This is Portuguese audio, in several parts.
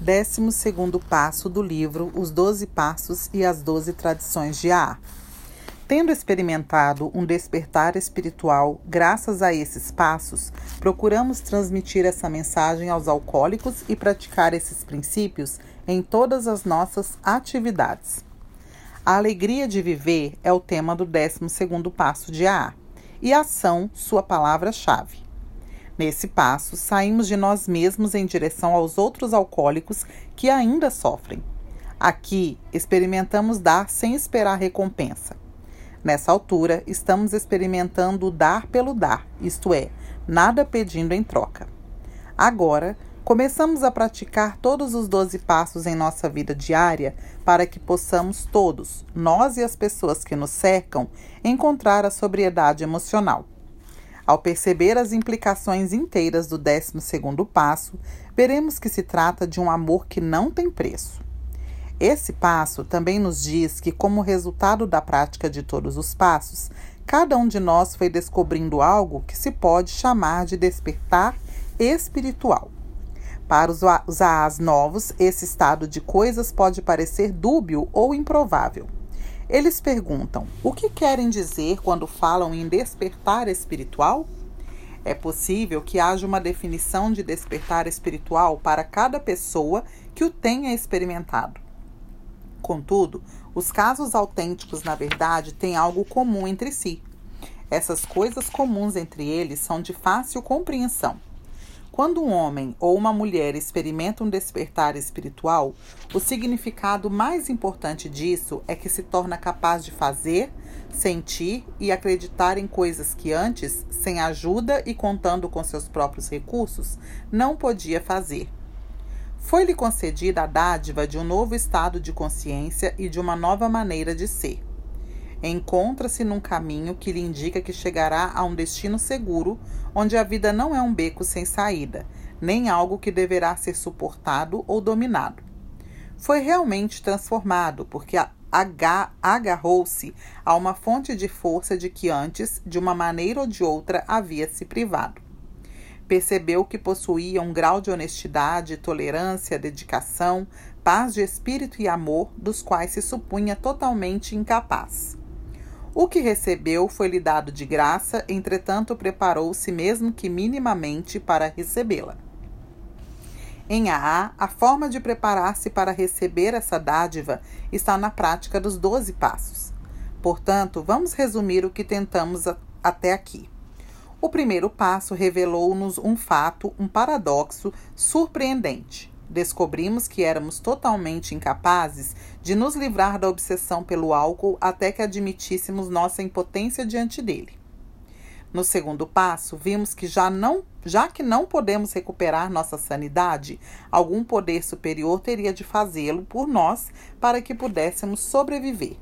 Décimo segundo passo do livro Os Doze Passos e as Doze Tradições de A. Tendo experimentado um despertar espiritual graças a esses passos, procuramos transmitir essa mensagem aos alcoólicos e praticar esses princípios em todas as nossas atividades. A alegria de viver é o tema do 12 segundo passo de AA e a ação sua palavra-chave. Nesse passo, saímos de nós mesmos em direção aos outros alcoólicos que ainda sofrem. Aqui, experimentamos dar sem esperar recompensa. Nessa altura, estamos experimentando dar pelo dar, isto é, nada pedindo em troca. Agora, começamos a praticar todos os doze passos em nossa vida diária para que possamos todos, nós e as pessoas que nos cercam, encontrar a sobriedade emocional. Ao perceber as implicações inteiras do 12 passo, veremos que se trata de um amor que não tem preço. Esse passo também nos diz que, como resultado da prática de todos os passos, cada um de nós foi descobrindo algo que se pode chamar de despertar espiritual. Para os, AAs novos, esse estado de coisas pode parecer dúbio ou improvável. Eles perguntam: o que querem dizer quando falam em despertar espiritual? É possível que haja uma definição de despertar espiritual para cada pessoa que o tenha experimentado. Contudo, os casos autênticos, na verdade, têm algo comum entre si. Essas coisas comuns entre eles são de fácil compreensão. Quando um homem ou uma mulher experimenta um despertar espiritual, o significado mais importante disso é que se torna capaz de fazer, sentir e acreditar em coisas que antes, sem ajuda e contando com seus próprios recursos, não podia fazer. Foi-lhe concedida a dádiva de um novo estado de consciência e de uma nova maneira de ser encontra-se num caminho que lhe indica que chegará a um destino seguro, onde a vida não é um beco sem saída, nem algo que deverá ser suportado ou dominado. Foi realmente transformado, porque agarrou-se a uma fonte de força de que antes, de uma maneira ou de outra, havia se privado. Percebeu que possuía um grau de honestidade, tolerância, dedicação, paz de espírito e amor dos quais se supunha totalmente incapaz. O que recebeu foi-lhe dado de graça, entretanto preparou-se mesmo que minimamente para recebê-la. Em AA, a forma de preparar-se para receber essa dádiva está na prática dos doze passos. Portanto, vamos resumir o que tentamos até aqui. O primeiro passo revelou-nos um fato, um paradoxo surpreendente descobrimos que éramos totalmente incapazes de nos livrar da obsessão pelo álcool até que admitíssemos nossa impotência diante dele. No segundo passo, vimos que já não, já que não podemos recuperar nossa sanidade, algum poder superior teria de fazê-lo por nós para que pudéssemos sobreviver.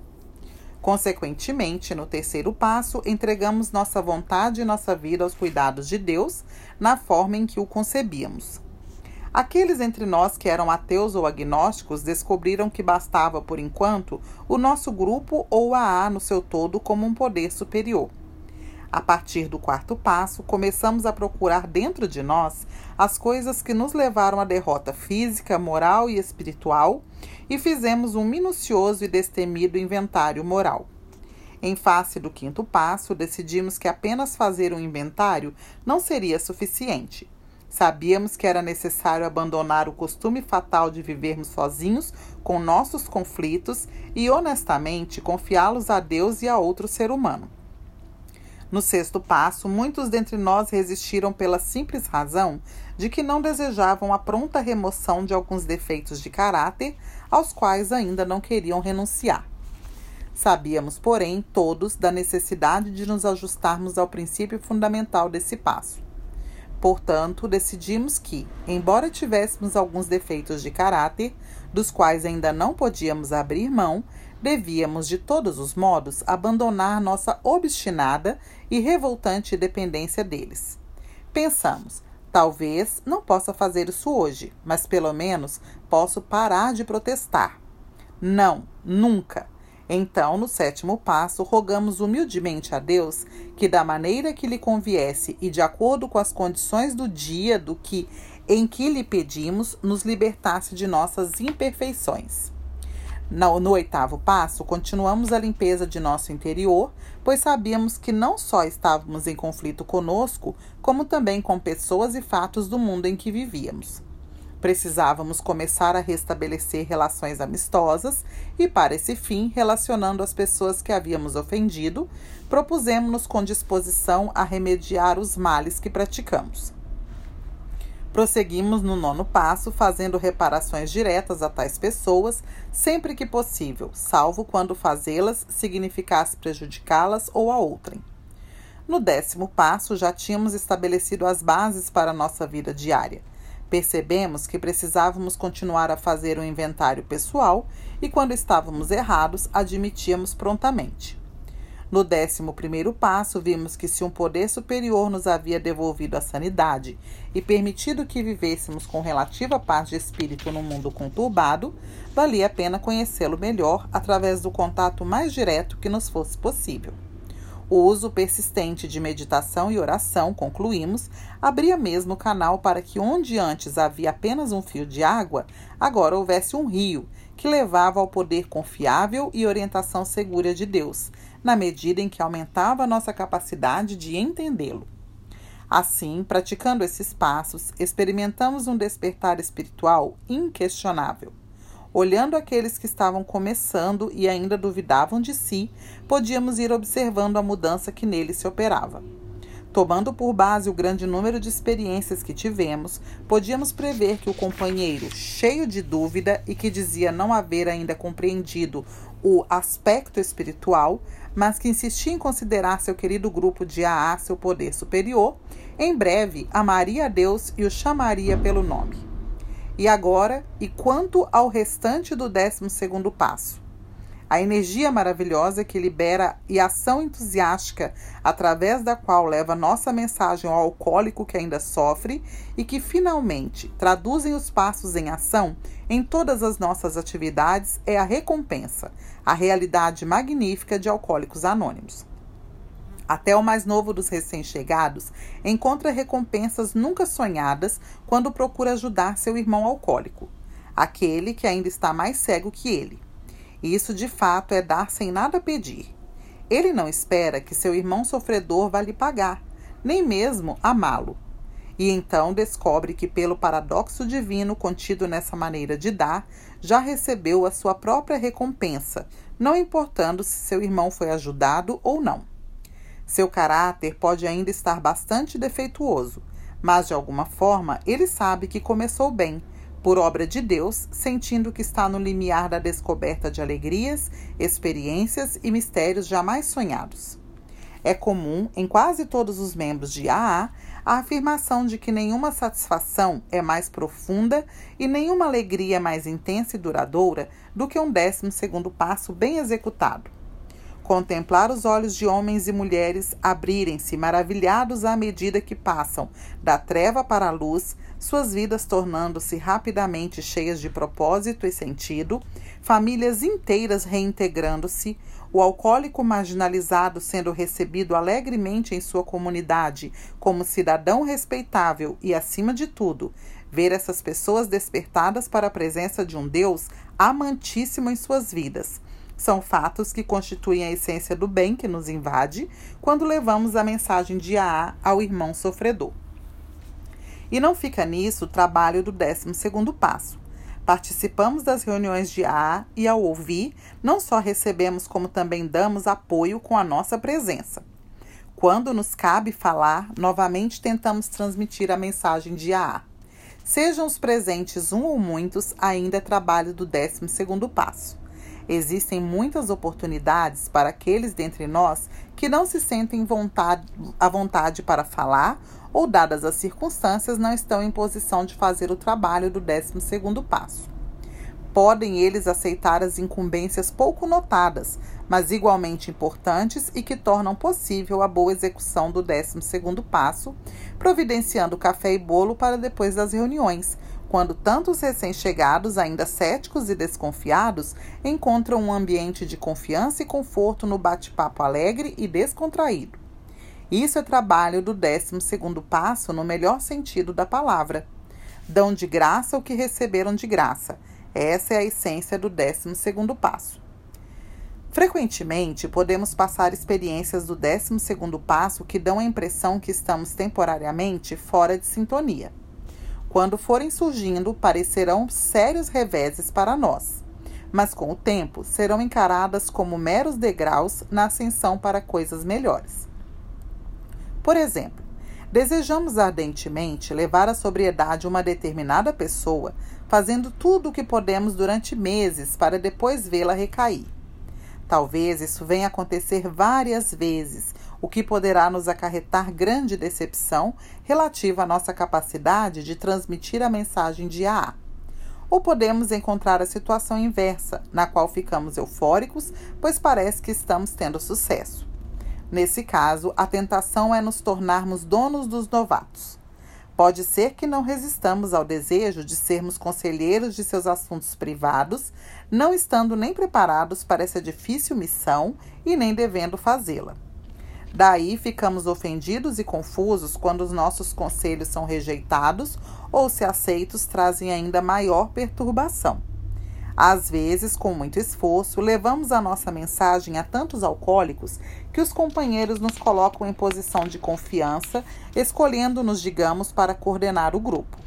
Consequentemente, no terceiro passo, entregamos nossa vontade e nossa vida aos cuidados de Deus, na forma em que o concebíamos. Aqueles entre nós que eram ateus ou agnósticos descobriram que bastava, por enquanto, o nosso grupo ou a A no seu todo como um poder superior. A partir do quarto passo, começamos a procurar dentro de nós as coisas que nos levaram à derrota física, moral e espiritual e fizemos um minucioso e destemido inventário moral. Em face do quinto passo, decidimos que apenas fazer um inventário não seria suficiente. Sabíamos que era necessário abandonar o costume fatal de vivermos sozinhos com nossos conflitos e, honestamente, confiá-los a Deus e a outro ser humano. No sexto passo, muitos dentre nós resistiram pela simples razão de que não desejavam a pronta remoção de alguns defeitos de caráter aos quais ainda não queriam renunciar. Sabíamos, porém, todos da necessidade de nos ajustarmos ao princípio fundamental desse passo Portanto, decidimos que, embora tivéssemos alguns defeitos de caráter, dos quais ainda não podíamos abrir mão, devíamos, de todos os modos, abandonar nossa obstinada e revoltante dependência deles. Pensamos, talvez não possa fazer isso hoje, mas pelo menos posso parar de protestar. Não, nunca! Então, no sétimo passo, rogamos humildemente a Deus que, da maneira que lhe conviesse e de acordo com as condições do dia do que em que lhe pedimos nos libertasse de nossas imperfeições. No, no, oitavo passo, continuamos a limpeza de nosso interior, pois sabíamos que não só estávamos em conflito conosco, como também com pessoas e fatos do mundo em que vivíamos. Precisávamos começar a restabelecer relações amistosas e, para esse fim, relacionando as pessoas que havíamos ofendido, propusemos-nos com disposição a remediar os males que praticamos. Prosseguimos no nono passo, fazendo reparações diretas a tais pessoas, sempre que possível, salvo quando fazê-las significasse prejudicá-las ou a outrem. No décimo passo, já tínhamos estabelecido as bases para a nossa vida diária. Percebemos que precisávamos continuar a fazer um inventário pessoal e, quando estávamos errados, admitíamos prontamente. No décimo primeiro passo, vimos que se um poder superior nos havia devolvido a sanidade e permitido que vivêssemos com relativa paz de espírito num mundo conturbado, valia a pena conhecê-lo melhor através do contato mais direto que nos fosse possível. O uso persistente de meditação e oração, concluímos, abria mesmo o canal para que onde antes havia apenas um fio de água, agora houvesse um rio que levava ao poder confiável e orientação segura de Deus, na medida em que aumentava nossa capacidade de entendê-lo. Assim, praticando esses passos, experimentamos um despertar espiritual inquestionável. Olhando aqueles que estavam começando e ainda duvidavam de si, podíamos ir observando a mudança que neles se operava. Tomando por base o grande número de experiências que tivemos, podíamos prever que o companheiro, cheio de dúvida e que dizia não haver ainda compreendido o aspecto espiritual, mas que insistia em considerar seu querido grupo de AA seu poder superior, em breve amaria a Deus e o chamaria pelo nome. E agora, e quanto ao restante do décimo segundo passo? A energia maravilhosa que libera e ação entusiástica através da qual leva nossa mensagem ao alcoólico que ainda sofre e que finalmente traduzem os passos em ação em todas as nossas atividades é a recompensa, a realidade magnífica de Alcoólicos Anônimos. Até o mais novo dos recém-chegados encontra recompensas nunca sonhadas quando procura ajudar seu irmão alcoólico, aquele que ainda está mais cego que ele. Isso de fato é dar sem nada pedir. Ele não espera que seu irmão sofredor vá lhe pagar, nem mesmo amá-lo. E então descobre que, pelo paradoxo divino contido nessa maneira de dar, já recebeu a sua própria recompensa, não importando se seu irmão foi ajudado ou não. Seu caráter pode ainda estar bastante defeituoso, mas de alguma forma ele sabe que começou bem por obra de Deus, sentindo que está no limiar da descoberta de alegrias, experiências e mistérios jamais sonhados. É comum em quase todos os membros de AA a afirmação de que nenhuma satisfação é mais profunda e nenhuma alegria mais intensa e duradoura do que um décimo segundo passo bem executado. Contemplar os olhos de homens e mulheres abrirem-se maravilhados à medida que passam da treva para a luz, suas vidas tornando-se rapidamente cheias de propósito e sentido, famílias inteiras reintegrando-se, o alcoólico marginalizado sendo recebido alegremente em sua comunidade como cidadão respeitável e, acima de tudo, ver essas pessoas despertadas para a presença de um Deus amantíssimo em suas vidas são fatos que constituem a essência do bem que nos invade quando levamos a mensagem de AA ao irmão sofredor. E não fica nisso o trabalho do 12 passo. Participamos das reuniões de AA e, ao ouvir, não só recebemos, como também damos apoio com a nossa presença. Quando nos cabe falar, novamente tentamos transmitir a mensagem de AA. Sejam os presentes um ou muitos, ainda é trabalho do 12 passo. Existem muitas oportunidades para aqueles dentre nós que não se sentem vontade, à vontade para falar ou, dadas as circunstâncias, não estão em posição de fazer o trabalho do 12 passo. Podem eles aceitar as incumbências pouco notadas, mas igualmente importantes e que tornam possível a boa execução do 12 passo, providenciando café e bolo para depois das reuniões, quando tantos recém-chegados, ainda céticos e desconfiados, encontram um ambiente de confiança e conforto no bate-papo alegre e descontraído. Isso é trabalho do 12 passo no melhor sentido da palavra. Dão de graça o que receberam de graça. Essa é a essência do 12 passo. Frequentemente, podemos passar experiências do 12 passo que dão a impressão que estamos temporariamente fora de sintonia. Quando forem surgindo, parecerão sérios reveses para nós, mas com o tempo serão encaradas como meros degraus na ascensão para coisas melhores. Por exemplo, desejamos ardentemente levar à sobriedade uma determinada pessoa, fazendo tudo o que podemos durante meses para depois vê-la recair. Talvez isso venha acontecer várias vezes, o que poderá nos acarretar grande decepção relativa à nossa capacidade de transmitir a mensagem de AA. Ou podemos encontrar a situação inversa, na qual ficamos eufóricos, pois parece que estamos tendo sucesso. Nesse caso, a tentação é nos tornarmos donos dos novatos. Pode ser que não resistamos ao desejo de sermos conselheiros de seus assuntos privados, não estando nem preparados para essa difícil missão e nem devendo fazê-la. Daí ficamos ofendidos e confusos quando os nossos conselhos são rejeitados ou, se aceitos, trazem ainda maior perturbação. Às vezes, com muito esforço, levamos a nossa mensagem a tantos alcoólicos que os companheiros nos colocam em posição de confiança, escolhendo-nos, digamos, para coordenar o grupo.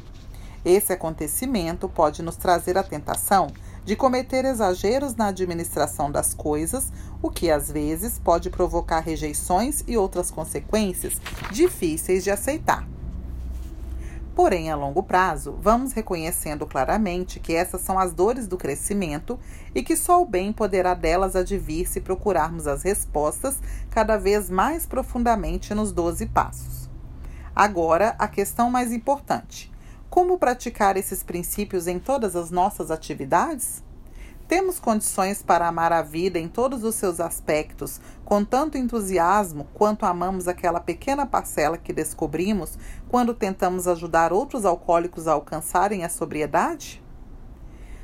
Esse acontecimento pode nos trazer a tentação de cometer exageros na administração das coisas, o que às vezes pode provocar rejeições e outras consequências difíceis de aceitar. Porém, a longo prazo, vamos reconhecendo claramente que essas são as dores do crescimento e que só o bem poderá delas advir se procurarmos as respostas cada vez mais profundamente nos doze passos. Agora, a questão mais importante: como praticar esses princípios em todas as nossas atividades? Temos condições para amar a vida em todos os seus aspectos, com tanto entusiasmo quanto amamos aquela pequena parcela que descobrimos quando tentamos ajudar outros alcoólicos a alcançarem a sobriedade?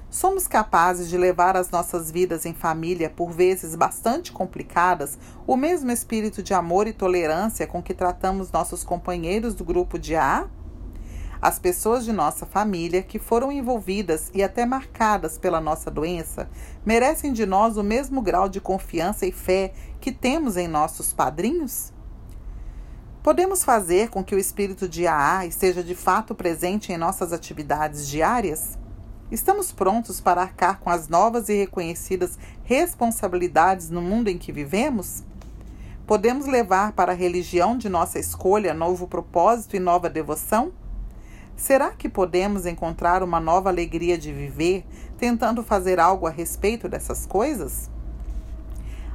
Somos capazes de levar as nossas vidas em família, por vezes bastante complicadas, o mesmo espírito de amor e tolerância com que tratamos nossos companheiros do grupo de A? As pessoas de nossa família que foram envolvidas e até marcadas pela nossa doença merecem de nós o mesmo grau de confiança e fé que temos em nossos padrinhos? Podemos fazer com que o espírito de AA esteja de fato presente em nossas atividades diárias? Estamos prontos para arcar com as novas e reconhecidas responsabilidades no mundo em que vivemos? Podemos levar para a religião de nossa escolha novo propósito e nova devoção? Será que podemos encontrar uma nova alegria de viver tentando fazer algo a respeito dessas coisas?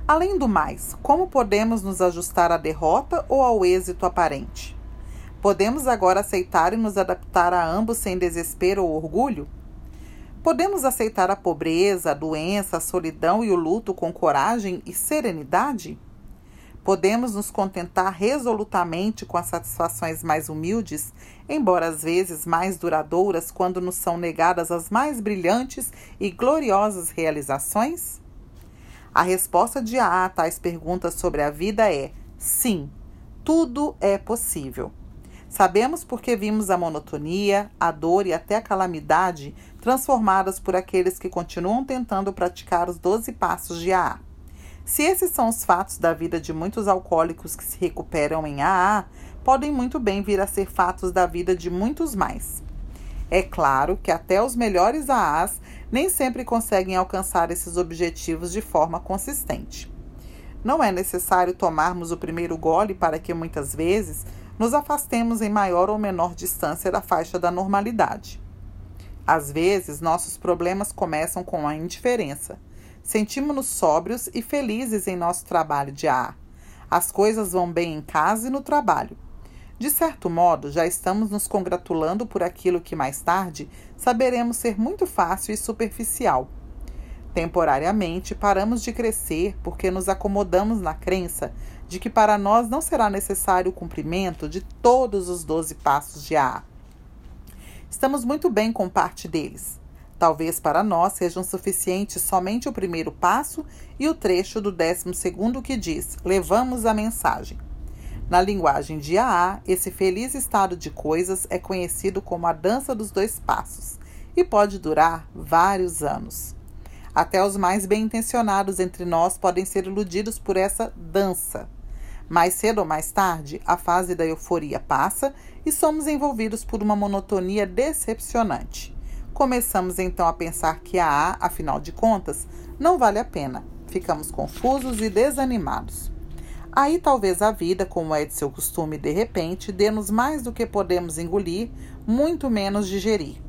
Além do mais, como podemos nos ajustar à derrota ou ao êxito aparente? Podemos agora aceitar e nos adaptar a ambos sem desespero ou orgulho? Podemos aceitar a pobreza, a doença, a solidão e o luto com coragem e serenidade? Podemos nos contentar resolutamente com as satisfações mais humildes, embora às vezes mais duradouras quando nos são negadas as mais brilhantes e gloriosas realizações? A resposta de A a tais perguntas sobre a vida é: sim, tudo é possível. Sabemos porque vimos a monotonia, a dor e até a calamidade transformadas por aqueles que continuam tentando praticar os doze passos de AA. Se esses são os fatos da vida de muitos alcoólicos que se recuperam em AA, podem muito bem vir a ser fatos da vida de muitos mais. É claro que até os melhores AAs nem sempre conseguem alcançar esses objetivos de forma consistente. Não é necessário tomarmos o primeiro gole para que muitas vezes nos afastemos em maior ou menor distância da faixa da normalidade. Às vezes, nossos problemas começam com a indiferença Sentimos-nos sóbrios e felizes em nosso trabalho de ar. As coisas vão bem em casa e no trabalho. De certo modo, já estamos nos congratulando por aquilo que mais tarde saberemos ser muito fácil e superficial. Temporariamente, paramos de crescer porque nos acomodamos na crença de que para nós não será necessário o cumprimento de todos os doze passos de A. Estamos muito bem com parte deles. Talvez para nós sejam suficientes somente o primeiro passo e o trecho do décimo segundo que diz: levamos a mensagem. Na linguagem de AA, esse feliz estado de coisas é conhecido como a dança dos dois passos e pode durar vários anos. Até os mais bem intencionados entre nós podem ser iludidos por essa dança. Mais cedo ou mais tarde, a fase da euforia passa e somos envolvidos por uma monotonia decepcionante. Começamos então a pensar que a A, afinal de contas, não vale a pena. Ficamos confusos e desanimados. Aí talvez a vida, como é de seu costume, de repente, dê-nos mais do que podemos engolir, muito menos digerir.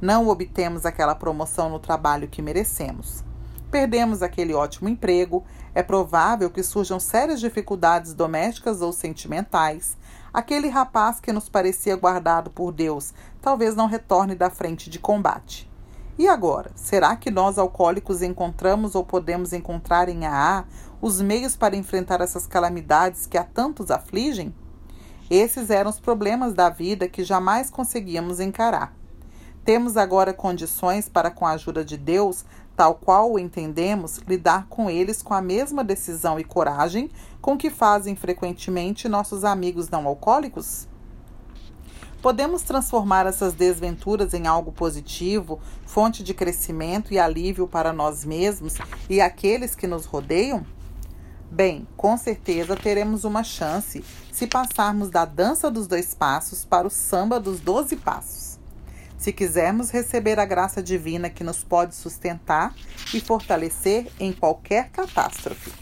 Não obtemos aquela promoção no trabalho que merecemos. Perdemos aquele ótimo emprego, é provável que surjam sérias dificuldades domésticas ou sentimentais. Aquele rapaz que nos parecia guardado por Deus talvez não retorne da frente de combate. E agora, será que nós alcoólicos encontramos ou podemos encontrar em AA os meios para enfrentar essas calamidades que a tantos afligem? Esses eram os problemas da vida que jamais conseguíamos encarar. Temos agora condições para, com a ajuda de Deus, tal qual o entendemos, lidar com eles com a mesma decisão e coragem com que fazem frequentemente nossos amigos não alcoólicos? Podemos transformar essas desventuras em algo positivo, fonte de crescimento e alívio para nós mesmos e aqueles que nos rodeiam? Bem, com certeza teremos uma chance se passarmos da dança dos dois passos para o samba dos doze passos se quisermos receber a graça divina que nos pode sustentar e fortalecer em qualquer catástrofe.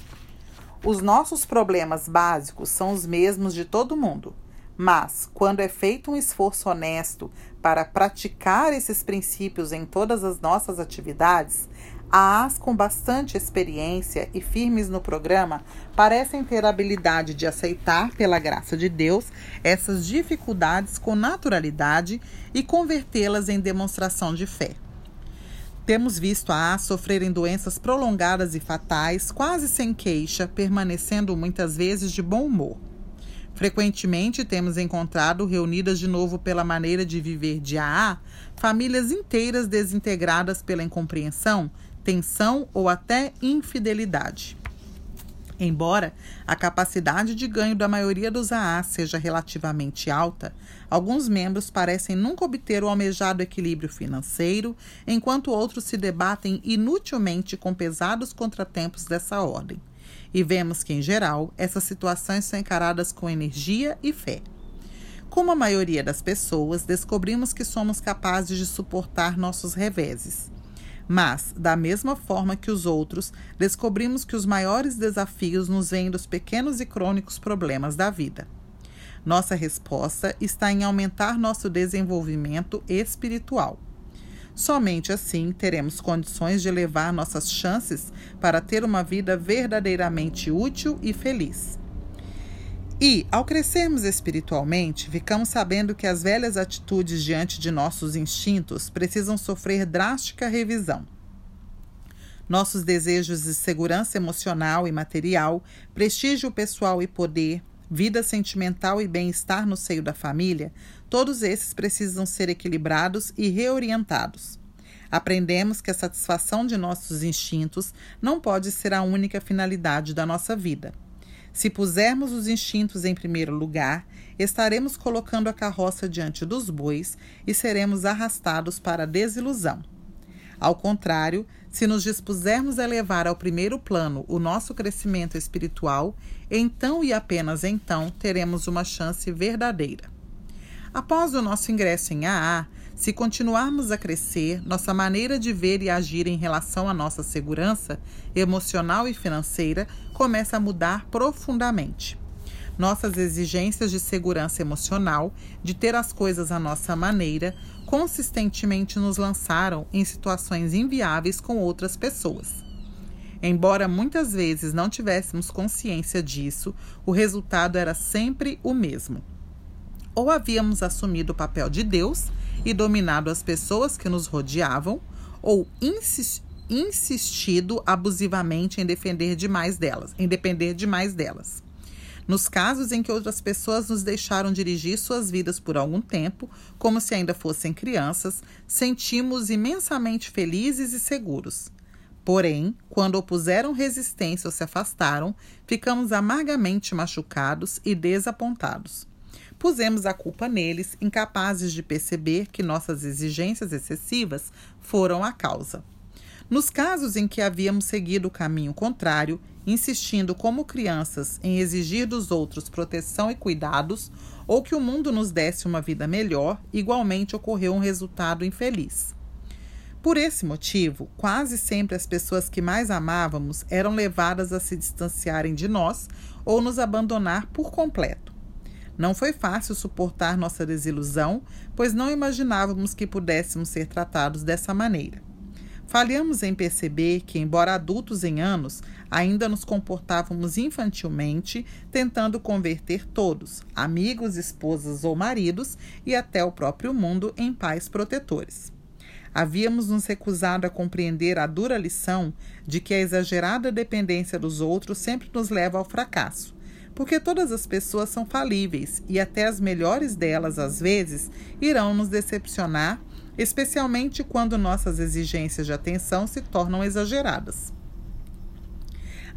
Os nossos problemas básicos são os mesmos de todo mundo, mas quando é feito um esforço honesto para praticar esses princípios em todas as nossas atividades, as com bastante experiência e firmes no programa parecem ter a habilidade de aceitar, pela graça de Deus, essas dificuldades com naturalidade e convertê-las em demonstração de fé. Temos visto a sofrerem doenças prolongadas e fatais, quase sem queixa, permanecendo muitas vezes de bom humor. Frequentemente temos encontrado reunidas de novo pela maneira de viver de AA famílias inteiras desintegradas pela incompreensão tensão ou até infidelidade. Embora a capacidade de ganho da maioria dos AA seja relativamente alta, alguns membros parecem nunca obter o almejado equilíbrio financeiro, enquanto outros se debatem inutilmente com pesados contratempos dessa ordem. E vemos que, em geral, essas situações são encaradas com energia e fé. Como a maioria das pessoas, descobrimos que somos capazes de suportar nossos reveses. Mas, da mesma forma que os outros, descobrimos que os maiores desafios nos vêm dos pequenos e crônicos problemas da vida. Nossa resposta está em aumentar nosso desenvolvimento espiritual. Somente assim teremos condições de elevar nossas chances para ter uma vida verdadeiramente útil e feliz. E, ao crescermos espiritualmente, ficamos sabendo que as velhas atitudes diante de nossos instintos precisam sofrer drástica revisão. Nossos desejos de segurança emocional e material, prestígio pessoal e poder, vida sentimental e bem-estar no seio da família, todos esses precisam ser equilibrados e reorientados. Aprendemos que a satisfação de nossos instintos não pode ser a única finalidade da nossa vida. Se pusermos os instintos em primeiro lugar, estaremos colocando a carroça diante dos bois e seremos arrastados para a desilusão. Ao contrário, se nos dispusermos a levar ao primeiro plano o nosso crescimento espiritual, então e apenas então teremos uma chance verdadeira. Após o nosso ingresso em AA, se continuarmos a crescer, nossa maneira de ver e agir em relação à nossa segurança emocional e financeira começa a mudar profundamente. Nossas exigências de segurança emocional, de ter as coisas à nossa maneira, consistentemente nos lançaram em situações inviáveis com outras pessoas. Embora muitas vezes não tivéssemos consciência disso, o resultado era sempre o mesmo. Ou havíamos assumido o papel de Deus e dominado as pessoas que nos rodeavam, ou insistido abusivamente em defender demais delas, em depender demais delas. Nos casos em que outras pessoas nos deixaram dirigir suas vidas por algum tempo, como se ainda fossem crianças, sentimos imensamente felizes e seguros. Porém, quando opuseram resistência ou se afastaram, ficamos amargamente machucados e desapontados. Pusemos a culpa neles, incapazes de perceber que nossas exigências excessivas foram a causa. Nos casos em que havíamos seguido o caminho contrário, insistindo como crianças em exigir dos outros proteção e cuidados, ou que o mundo nos desse uma vida melhor, igualmente ocorreu um resultado infeliz. Por esse motivo, quase sempre as pessoas que mais amávamos eram levadas a se distanciarem de nós ou nos abandonar por completo. Não foi fácil suportar nossa desilusão, pois não imaginávamos que pudéssemos ser tratados dessa maneira. Falhamos em perceber que, embora adultos em anos, ainda nos comportávamos infantilmente, tentando converter todos, amigos, esposas ou maridos, e até o próprio mundo, em pais protetores. Havíamos nos recusado a compreender a dura lição de que a exagerada dependência dos outros sempre nos leva ao fracasso, porque todas as pessoas são falíveis e até as melhores delas, às vezes, irão nos decepcionar, especialmente quando nossas exigências de atenção se tornam exageradas.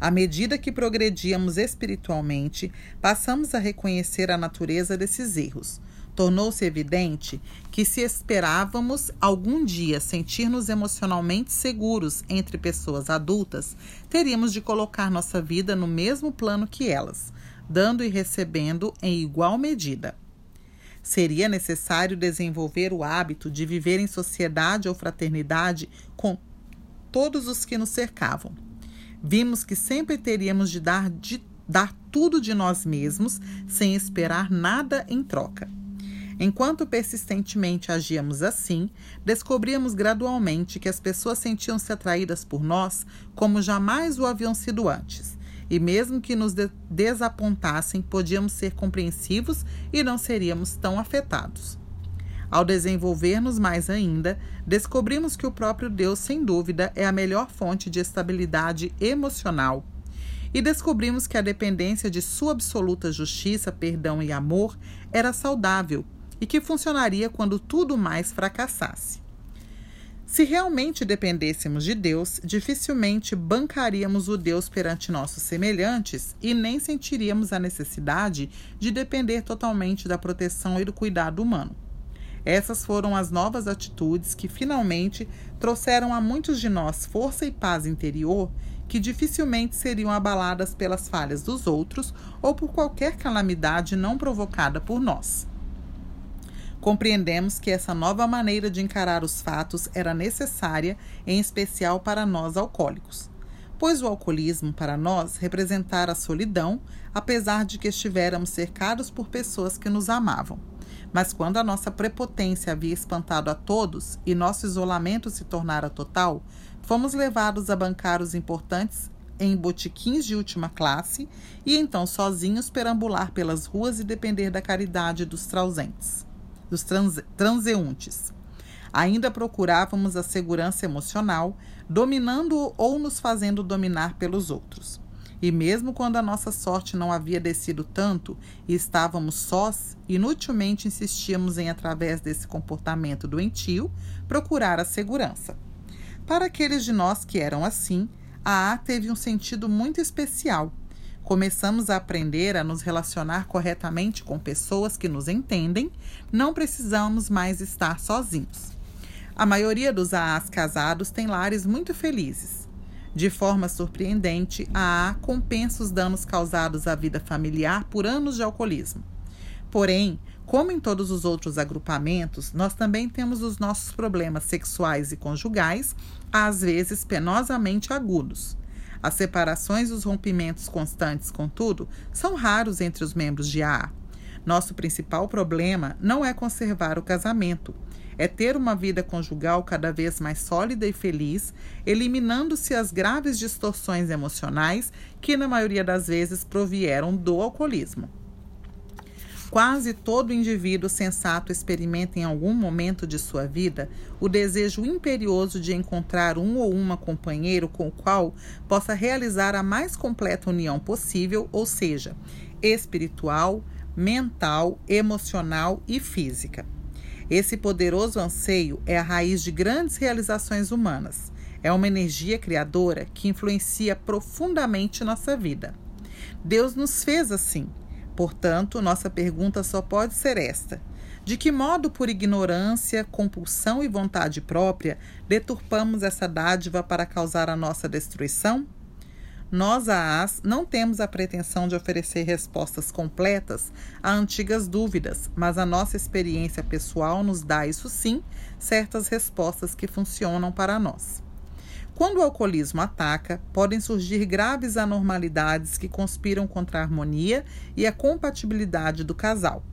À medida que progredíamos espiritualmente, passamos a reconhecer a natureza desses erros tornou-se evidente que, se esperávamos algum dia sentir-nos emocionalmente seguros entre pessoas adultas, teríamos de colocar nossa vida no mesmo plano que elas, dando e recebendo em igual medida. Seria necessário desenvolver o hábito de viver em sociedade ou fraternidade com todos os que nos cercavam. Vimos que sempre teríamos de dar, de dar tudo de nós mesmos sem esperar nada em troca. Enquanto persistentemente agíamos assim, descobríamos gradualmente que as pessoas sentiam-se atraídas por nós como jamais o haviam sido antes. E mesmo que nos de desapontassem, podíamos ser compreensivos e não seríamos tão afetados. Ao desenvolver-nos mais ainda, descobrimos que o próprio Deus, sem dúvida, é a melhor fonte de estabilidade emocional. E descobrimos que a dependência de Sua absoluta justiça, perdão e amor era saudável e que funcionaria quando tudo mais fracassasse. Se realmente dependêssemos de Deus, dificilmente bancaríamos o Deus perante nossos semelhantes e nem sentiríamos a necessidade de depender totalmente da proteção e do cuidado humano. Essas foram as novas atitudes que finalmente trouxeram a muitos de nós força e paz interior que dificilmente seriam abaladas pelas falhas dos outros ou por qualquer calamidade não provocada por nós. Compreendemos que essa nova maneira de encarar os fatos era necessária, em especial para nós alcoólicos, pois o alcoolismo para nós representara a solidão, apesar de que estivéssemos cercados por pessoas que nos amavam. Mas quando a nossa prepotência havia espantado a todos e nosso isolamento se tornara total, fomos levados a bancar os importantes em botiquins de última classe e então sozinhos perambular pelas ruas e depender da caridade dos trausentes dos transe transeuntes. Ainda procurávamos a segurança emocional, dominando ou nos fazendo dominar pelos outros. E mesmo quando a nossa sorte não havia descido tanto e estávamos sós, inutilmente insistíamos em, através desse comportamento doentio, procurar a segurança. Para aqueles de nós que eram assim, a A teve um sentido muito especial começamos a aprender a nos relacionar corretamente com pessoas que nos entendem, não precisamos mais estar sozinhos. A maioria dos AAs casados tem lares muito felizes. De forma surpreendente, a AA compensa os danos causados à vida familiar por anos de alcoolismo. Porém, como em todos os outros agrupamentos, nós também temos os nossos problemas sexuais e conjugais, às vezes penosamente agudos. As separações e os rompimentos constantes, contudo, são raros entre os membros de AA. Nosso principal problema não é conservar o casamento, é ter uma vida conjugal cada vez mais sólida e feliz, eliminando-se as graves distorções emocionais que, na maioria das vezes, provieram do alcoolismo. Quase todo indivíduo sensato experimenta em algum momento de sua vida o desejo imperioso de encontrar um ou uma companheiro com o qual possa realizar a mais completa união possível, ou seja, espiritual, mental, emocional e física. Esse poderoso anseio é a raiz de grandes realizações humanas. É uma energia criadora que influencia profundamente nossa vida. Deus nos fez assim. Portanto, nossa pergunta só pode ser esta: de que modo, por ignorância, compulsão e vontade própria, deturpamos essa dádiva para causar a nossa destruição? Nós, AAs, não temos a pretensão de oferecer respostas completas a antigas dúvidas, mas a nossa experiência pessoal nos dá, isso sim, certas respostas que funcionam para nós. Quando o alcoolismo ataca, podem surgir graves anormalidades que conspiram contra a harmonia e a compatibilidade do casal.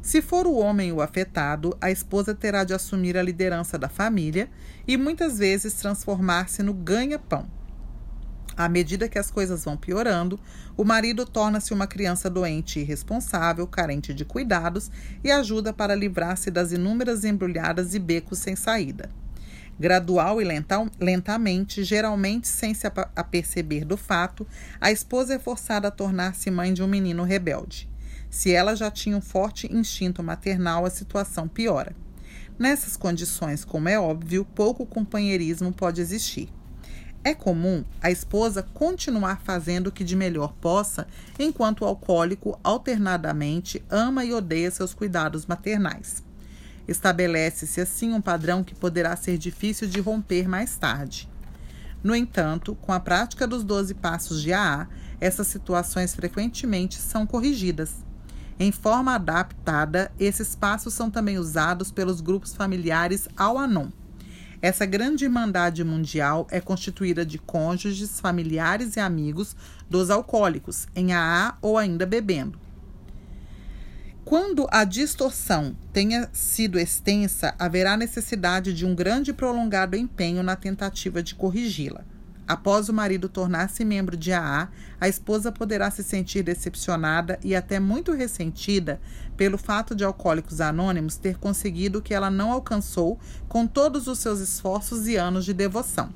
Se for o homem o afetado, a esposa terá de assumir a liderança da família e muitas vezes transformar-se no ganha-pão à medida que as coisas vão piorando, o marido torna-se uma criança doente e irresponsável, carente de cuidados e ajuda para livrar-se das inúmeras embrulhadas e becos sem saída. Gradual e lenta, lentamente, geralmente sem se aperceber do fato, a esposa é forçada a tornar-se mãe de um menino rebelde. Se ela já tinha um forte instinto maternal, a situação piora. Nessas condições, como é óbvio, pouco companheirismo pode existir. É comum a esposa continuar fazendo o que de melhor possa, enquanto o alcoólico alternadamente ama e odeia seus cuidados maternais. Estabelece-se assim um padrão que poderá ser difícil de romper mais tarde. No entanto, com a prática dos 12 passos de AA, essas situações frequentemente são corrigidas. Em forma adaptada, esses passos são também usados pelos grupos familiares Al-Anon essa grande irmandade mundial é constituída de cônjuges, familiares e amigos dos alcoólicos, em AA ou ainda bebendo. Quando a distorção tenha sido extensa, haverá necessidade de um grande e prolongado empenho na tentativa de corrigi-la. Após o marido tornar-se membro de AA, a esposa poderá se sentir decepcionada e até muito ressentida pelo fato de Alcoólicos Anônimos ter conseguido o que ela não alcançou com todos os seus esforços e anos de devoção.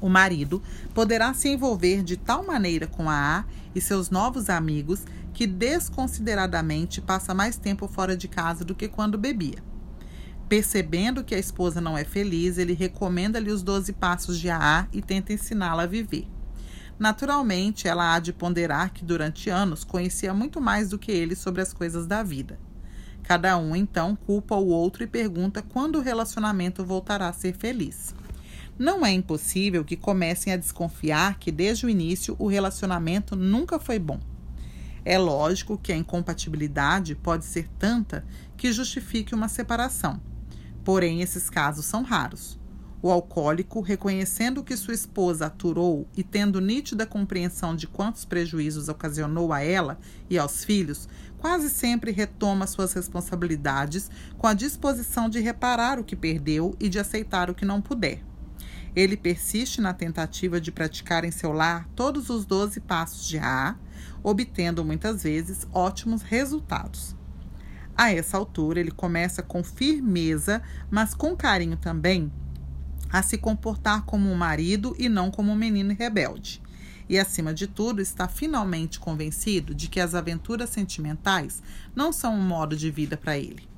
O marido poderá se envolver de tal maneira com AA e seus novos amigos que desconsideradamente passa mais tempo fora de casa do que quando bebia. Percebendo que a esposa não é feliz, ele recomenda-lhe os 12 passos de AA e tenta ensiná-la a viver. Naturalmente, ela há de ponderar que durante anos conhecia muito mais do que ele sobre as coisas da vida. Cada um então culpa o outro e pergunta quando o relacionamento voltará a ser feliz. Não é impossível que comecem a desconfiar que desde o início o relacionamento nunca foi bom. É lógico que a incompatibilidade pode ser tanta que justifique uma separação Porém, esses casos são raros. O alcoólico, reconhecendo que sua esposa aturou e tendo nítida compreensão de quantos prejuízos ocasionou a ela e aos filhos, quase sempre retoma suas responsabilidades com a disposição de reparar o que perdeu e de aceitar o que não puder. Ele persiste na tentativa de praticar em seu lar todos os 12 passos de A, obtendo muitas vezes ótimos resultados. A essa altura, ele começa com firmeza, mas com carinho também, a se comportar como um marido e não como um menino rebelde. E, acima de tudo, está finalmente convencido de que as aventuras sentimentais não são um modo de vida para ele.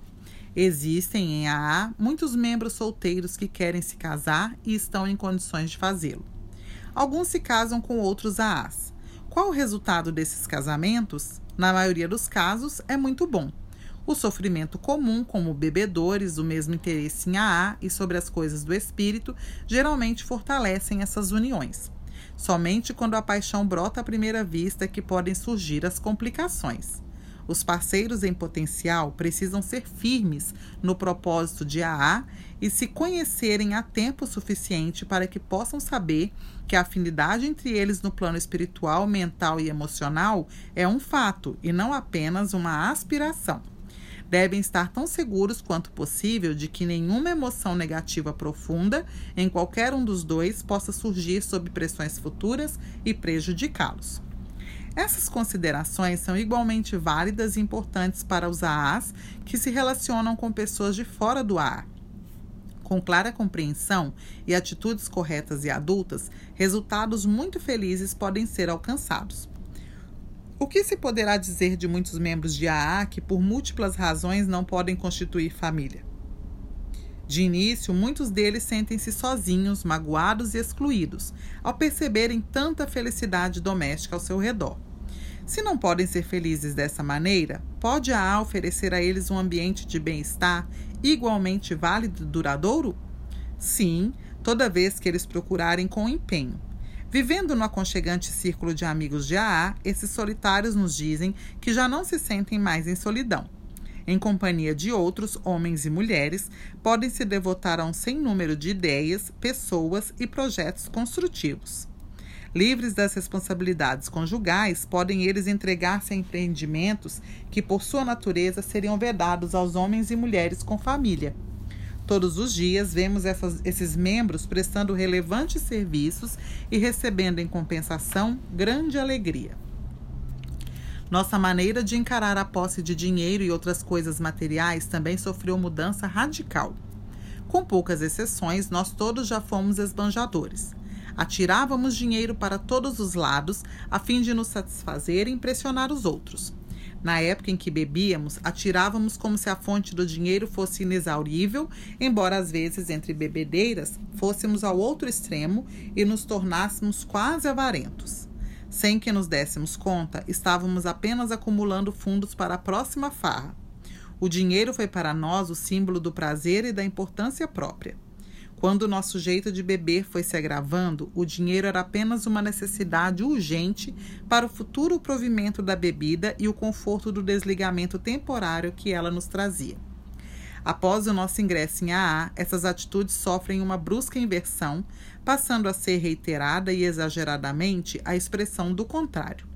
Existem em AA muitos membros solteiros que querem se casar e estão em condições de fazê-lo. Alguns se casam com outros AAs. Qual o resultado desses casamentos? Na maioria dos casos, é muito bom. O sofrimento comum, como bebedores, o mesmo interesse em AA e sobre as coisas do espírito, geralmente fortalecem essas uniões. Somente quando a paixão brota à primeira vista é que podem surgir as complicações. Os parceiros em potencial precisam ser firmes no propósito de AA e se conhecerem a tempo suficiente para que possam saber que a afinidade entre eles no plano espiritual, mental e emocional é um fato e não apenas uma aspiração devem estar tão seguros quanto possível de que nenhuma emoção negativa profunda em qualquer um dos dois possa surgir sob pressões futuras e prejudicá-los. Essas considerações são igualmente válidas e importantes para os AAs que se relacionam com pessoas de fora do AA. Com clara compreensão e atitudes corretas e adultas, resultados muito felizes podem ser alcançados. O que se poderá dizer de muitos membros de AA que, por múltiplas razões, não podem constituir família? De início, muitos deles sentem-se sozinhos, magoados e excluídos, ao perceberem tanta felicidade doméstica ao seu redor. Se não podem ser felizes dessa maneira, pode a oferecer a eles um ambiente de bem-estar igualmente válido e duradouro? Sim, toda vez que eles procurarem com empenho. Vivendo no aconchegante círculo de amigos de AA, esses solitários nos dizem que já não se sentem mais em solidão em companhia de outros homens e mulheres, podem se devotar a um sem número de ideias, pessoas e projetos construtivos. Livres das responsabilidades conjugais, podem eles entregar-se a empreendimentos que, por sua natureza, seriam vedados aos homens e mulheres com família. Todos os dias vemos essas, esses membros prestando relevantes serviços e recebendo em compensação grande alegria. Nossa maneira de encarar a posse de dinheiro e outras coisas materiais também sofreu mudança radical. Com poucas exceções, nós todos já fomos esbanjadores. Atirávamos dinheiro para todos os lados a fim de nos satisfazer e impressionar os outros. Na época em que bebíamos, atirávamos como se a fonte do dinheiro fosse inexaurível, embora às vezes, entre bebedeiras, fôssemos ao outro extremo e nos tornássemos quase avarentos. Sem que nos dessemos conta, estávamos apenas acumulando fundos para a próxima farra. O dinheiro foi para nós o símbolo do prazer e da importância própria. Quando o nosso jeito de beber foi se agravando, o dinheiro era apenas uma necessidade urgente para o futuro provimento da bebida e o conforto do desligamento temporário que ela nos trazia. Após o nosso ingresso em AA, essas atitudes sofrem uma brusca inversão, passando a ser reiterada e exageradamente a expressão do contrário.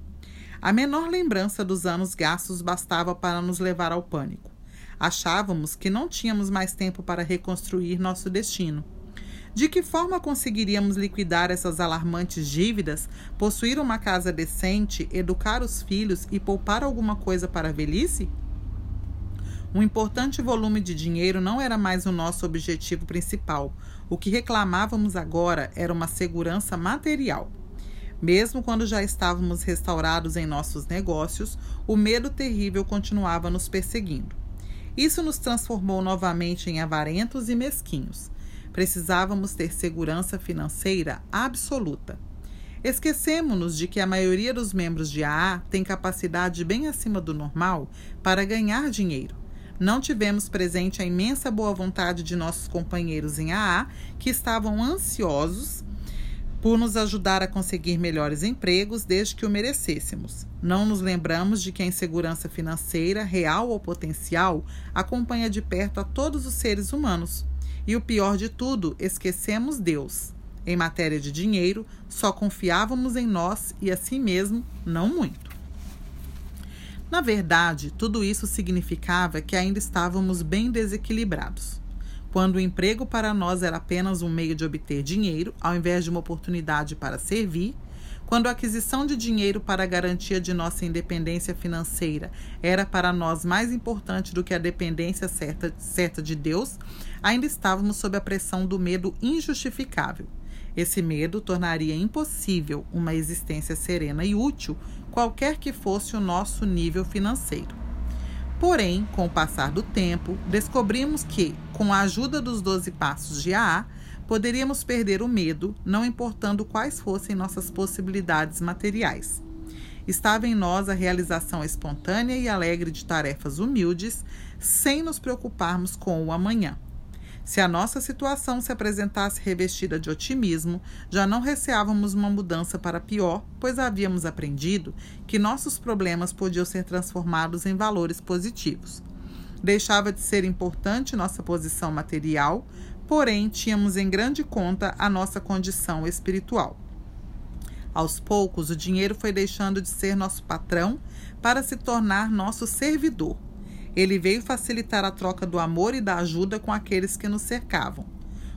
A menor lembrança dos anos gastos bastava para nos levar ao pânico. Achávamos que não tínhamos mais tempo para reconstruir nosso destino. De que forma conseguiríamos liquidar essas alarmantes dívidas, possuir uma casa decente, educar os filhos e poupar alguma coisa para a velhice? Um importante volume de dinheiro não era mais o nosso objetivo principal. O que reclamávamos agora era uma segurança material. Mesmo quando já estávamos restaurados em nossos negócios, o medo terrível continuava nos perseguindo. Isso nos transformou novamente em avarentos e mesquinhos. Precisávamos ter segurança financeira absoluta. Esquecemos-nos de que a maioria dos membros de AA tem capacidade bem acima do normal para ganhar dinheiro não tivemos presente a imensa boa vontade de nossos companheiros em AA, que estavam ansiosos por nos ajudar a conseguir melhores empregos desde que o merecêssemos. Não nos lembramos de que a insegurança financeira, real ou potencial, acompanha de perto a todos os seres humanos. E o pior de tudo, esquecemos Deus. Em matéria de dinheiro, só confiávamos em nós e assim mesmo não muito. Na verdade, tudo isso significava que ainda estávamos bem desequilibrados. Quando o emprego para nós era apenas um meio de obter dinheiro, ao invés de uma oportunidade para servir, quando a aquisição de dinheiro para a garantia de nossa independência financeira era para nós mais importante do que a dependência certa, certa de Deus, ainda estávamos sob a pressão do medo injustificável. Esse medo tornaria impossível uma existência serena e útil, qualquer que fosse o nosso nível financeiro. Porém, com o passar do tempo, descobrimos que, com a ajuda dos 12 passos de AA, poderíamos perder o medo, não importando quais fossem nossas possibilidades materiais. Estava em nós a realização espontânea e alegre de tarefas humildes, sem nos preocuparmos com o amanhã. Se a nossa situação se apresentasse revestida de otimismo, já não receávamos uma mudança para pior, pois havíamos aprendido que nossos problemas podiam ser transformados em valores positivos. Deixava de ser importante nossa posição material, porém tínhamos em grande conta a nossa condição espiritual. Aos poucos, o dinheiro foi deixando de ser nosso patrão para se tornar nosso servidor ele veio facilitar a troca do amor e da ajuda com aqueles que nos cercavam.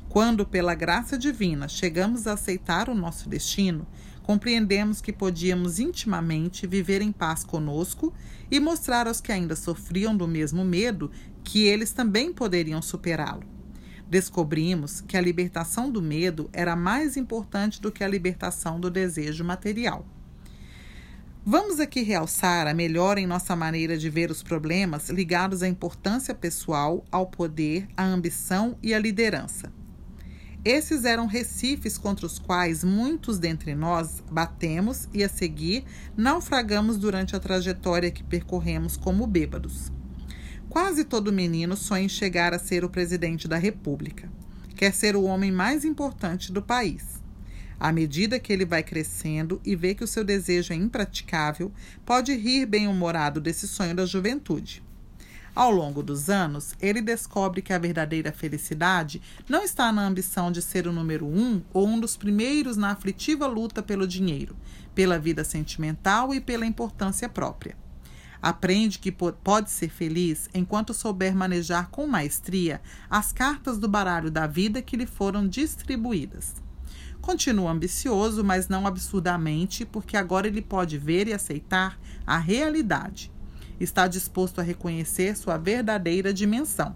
Quando, pela graça divina, chegamos a aceitar o nosso destino, compreendemos que podíamos intimamente viver em paz conosco e mostrar aos que ainda sofriam do mesmo medo que eles também poderiam superá-lo. Descobrimos que a libertação do medo era mais importante do que a libertação do desejo material. Vamos aqui realçar a melhora em nossa maneira de ver os problemas ligados à importância pessoal, ao poder, à ambição e à liderança. Esses eram recifes contra os quais muitos dentre nós batemos e, a seguir, naufragamos durante a trajetória que percorremos como bêbados. Quase todo menino sonha em chegar a ser o presidente da República. Quer ser o homem mais importante do país. À medida que ele vai crescendo e vê que o seu desejo é impraticável, pode rir bem-humorado desse sonho da juventude. Ao longo dos anos, ele descobre que a verdadeira felicidade não está na ambição de ser o número um ou um dos primeiros na aflitiva luta pelo dinheiro, pela vida sentimental e pela importância própria. Aprende que pode ser feliz enquanto souber manejar com maestria as cartas do baralho da vida que lhe foram distribuídas. Continua ambicioso, mas não absurdamente, porque agora ele pode ver e aceitar a realidade. Está disposto a reconhecer sua verdadeira dimensão.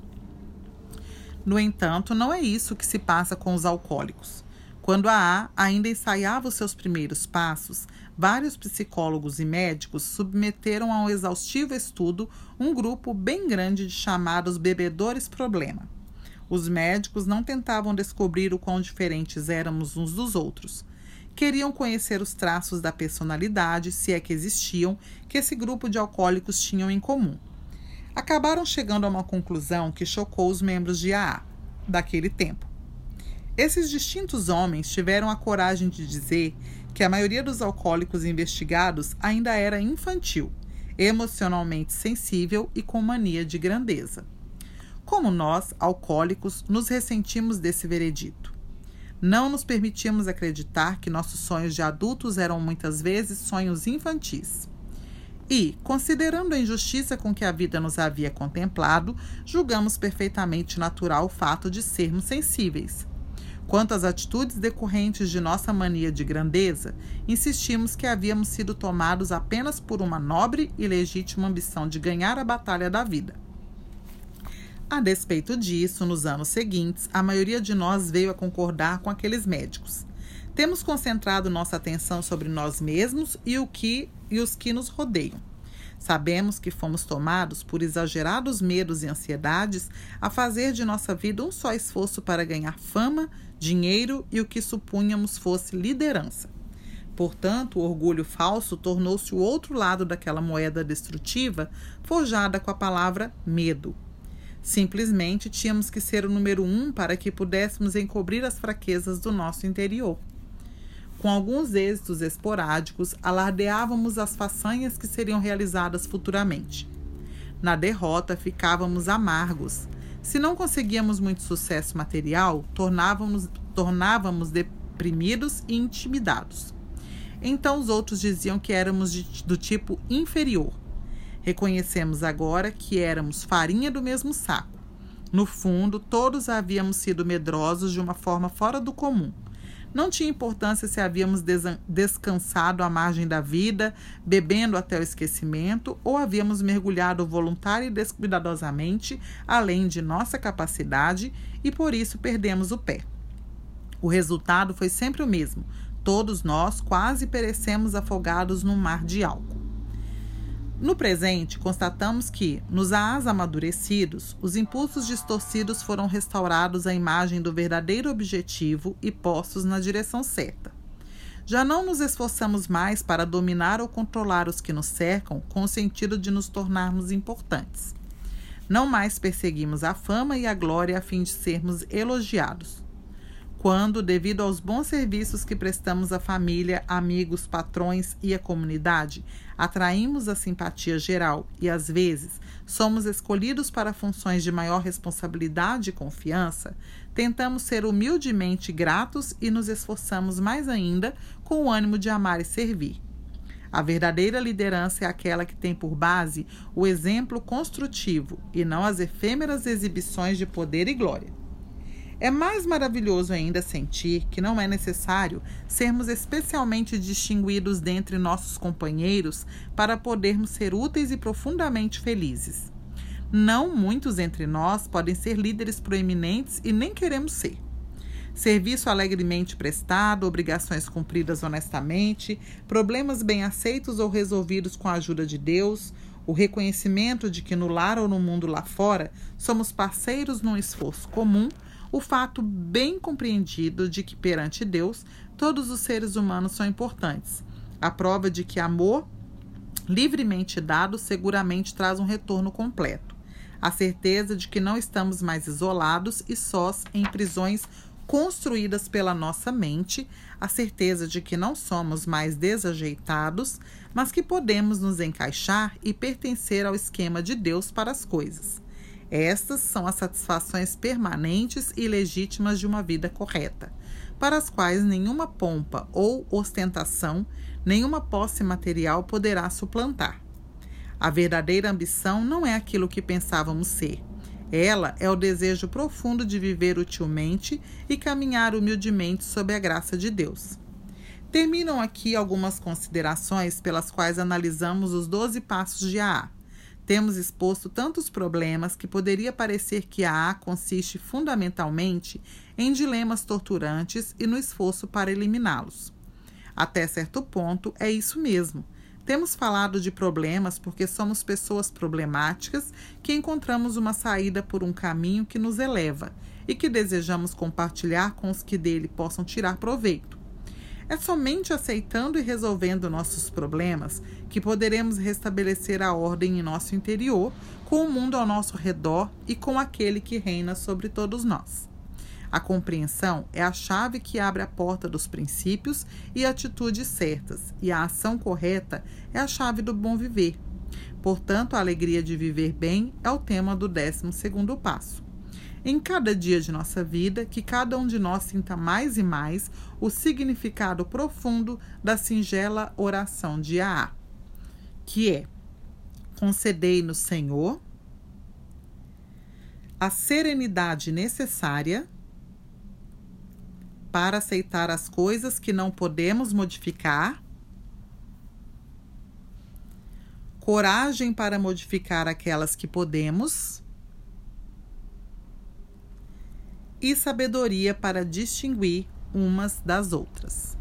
No entanto, não é isso que se passa com os alcoólicos. Quando a A ainda ensaiava os seus primeiros passos, vários psicólogos e médicos submeteram a um exaustivo estudo um grupo bem grande de chamados bebedores problema. Os médicos não tentavam descobrir o quão diferentes éramos uns dos outros. Queriam conhecer os traços da personalidade, se é que existiam, que esse grupo de alcoólicos tinham em comum. Acabaram chegando a uma conclusão que chocou os membros de AA daquele tempo. Esses distintos homens tiveram a coragem de dizer que a maioria dos alcoólicos investigados ainda era infantil, emocionalmente sensível e com mania de grandeza. Como nós, alcoólicos, nos ressentimos desse veredito. Não nos permitimos acreditar que nossos sonhos de adultos eram muitas vezes sonhos infantis. E, considerando a injustiça com que a vida nos havia contemplado, julgamos perfeitamente natural o fato de sermos sensíveis. Quanto às atitudes decorrentes de nossa mania de grandeza, insistimos que havíamos sido tomados apenas por uma nobre e legítima ambição de ganhar a batalha da vida. A despeito disso, nos anos seguintes, a maioria de nós veio a concordar com aqueles médicos. Temos concentrado nossa atenção sobre nós mesmos e, o que, e os que nos rodeiam. Sabemos que fomos tomados por exagerados medos e ansiedades a fazer de nossa vida um só esforço para ganhar fama, dinheiro e o que supunhamos fosse liderança. Portanto, o orgulho falso tornou-se o outro lado daquela moeda destrutiva forjada com a palavra medo. Simplesmente tínhamos que ser o número um para que pudéssemos encobrir as fraquezas do nosso interior. Com alguns êxitos esporádicos, alardeávamos as façanhas que seriam realizadas futuramente. Na derrota, ficávamos amargos. Se não conseguíamos muito sucesso material, tornávamos, tornávamos deprimidos e intimidados. Então os outros diziam que éramos de, do tipo inferior, Reconhecemos agora que éramos farinha do mesmo saco. No fundo, todos havíamos sido medrosos de uma forma fora do comum. Não tinha importância se havíamos descansado à margem da vida, bebendo até o esquecimento, ou havíamos mergulhado voluntária e descuidadosamente além de nossa capacidade e por isso perdemos o pé. O resultado foi sempre o mesmo. Todos nós quase perecemos afogados num mar de álcool. No presente, constatamos que, nos aas amadurecidos, os impulsos distorcidos foram restaurados à imagem do verdadeiro objetivo e postos na direção certa. Já não nos esforçamos mais para dominar ou controlar os que nos cercam com o sentido de nos tornarmos importantes. Não mais perseguimos a fama e a glória a fim de sermos elogiados quando, devido aos bons serviços que prestamos à família, amigos, patrões e à comunidade, atraímos a simpatia geral e, às vezes, somos escolhidos para funções de maior responsabilidade e confiança, tentamos ser humildemente gratos e nos esforçamos mais ainda com o ânimo de amar e servir. A verdadeira liderança é aquela que tem por base o exemplo construtivo e não as efêmeras exibições de poder e glória. É mais maravilhoso ainda sentir que não é necessário sermos especialmente distinguidos dentre nossos companheiros para podermos ser úteis e profundamente felizes. Não muitos entre nós podem ser líderes proeminentes e nem queremos ser. serviço alegremente prestado, obrigações cumpridas honestamente, problemas bem aceitos ou resolvidos com a ajuda de Deus, o reconhecimento de que no lar ou no mundo lá fora somos parceiros num esforço comum, o fato bem compreendido de que perante Deus todos os seres humanos são importantes, a prova de que amor livremente dado seguramente traz um retorno completo, a certeza de que não estamos mais isolados e sós em prisões construídas pela nossa mente, a certeza de que não somos mais desajeitados, mas que podemos nos encaixar e pertencer ao esquema de Deus para as coisas. Estas são as satisfações permanentes e legítimas de uma vida correta, para as quais nenhuma pompa ou ostentação, nenhuma posse material poderá suplantar. A verdadeira ambição não é aquilo que pensávamos ser. Ela é o desejo profundo de viver utilmente e caminhar humildemente sob a graça de Deus. Terminam aqui algumas considerações pelas quais analisamos os 12 passos de AA. Temos exposto tantos problemas que poderia parecer que a AA consiste fundamentalmente em dilemas torturantes e no esforço para eliminá-los. Até certo ponto, é isso mesmo. Temos falado de problemas porque somos pessoas problemáticas que encontramos uma saída por um caminho que nos eleva e que desejamos compartilhar com os que dele possam tirar proveito. É somente aceitando e resolvendo nossos problemas que poderemos restabelecer a ordem em nosso interior, com o mundo ao nosso redor e com aquele que reina sobre todos nós. A compreensão é a chave que abre a porta dos princípios e atitudes certas, e a ação correta é a chave do bom viver. Portanto, a alegria de viver bem é o tema do 12 segundo passo em cada dia de nossa vida, que cada um de nós sinta mais e mais o significado profundo da singela oração de AA, que é: concedei-nos, Senhor, a serenidade necessária para aceitar as coisas que não podemos modificar, coragem para modificar aquelas que podemos e sabedoria para distinguir umas das outras.